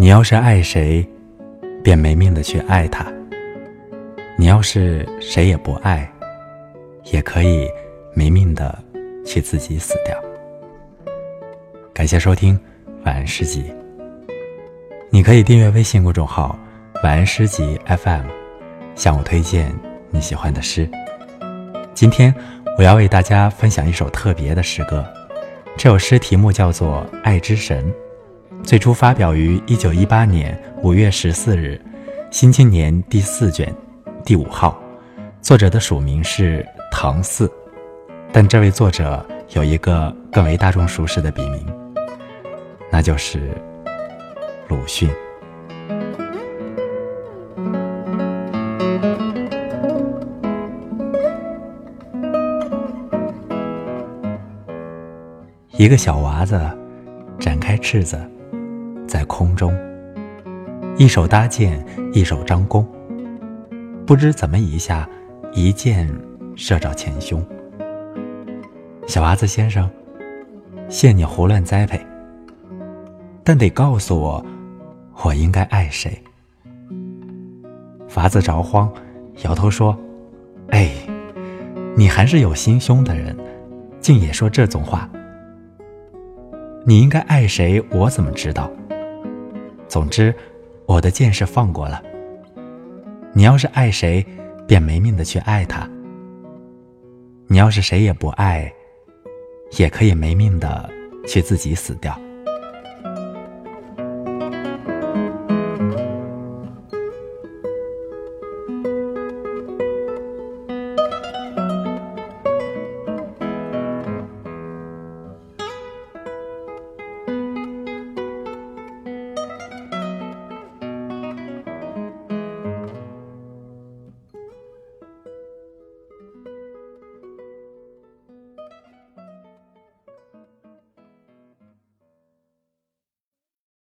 你要是爱谁，便没命的去爱他；你要是谁也不爱，也可以没命的去自己死掉。感谢收听晚安诗集。你可以订阅微信公众号“晚安诗集 FM”，向我推荐你喜欢的诗。今天我要为大家分享一首特别的诗歌，这首诗题目叫做《爱之神》。最初发表于一九一八年五月十四日，《新青年》第四卷第五号，作者的署名是唐四，但这位作者有一个更为大众熟识的笔名，那就是鲁迅。一个小娃子展开翅子。在空中，一手搭箭，一手张弓，不知怎么一下，一箭射着前胸。小娃子先生，谢你胡乱栽培，但得告诉我，我应该爱谁？法子着慌，摇头说：“哎，你还是有心胸的人，竟也说这种话。你应该爱谁？我怎么知道？”总之，我的箭是放过了。你要是爱谁，便没命的去爱他；你要是谁也不爱，也可以没命的去自己死掉。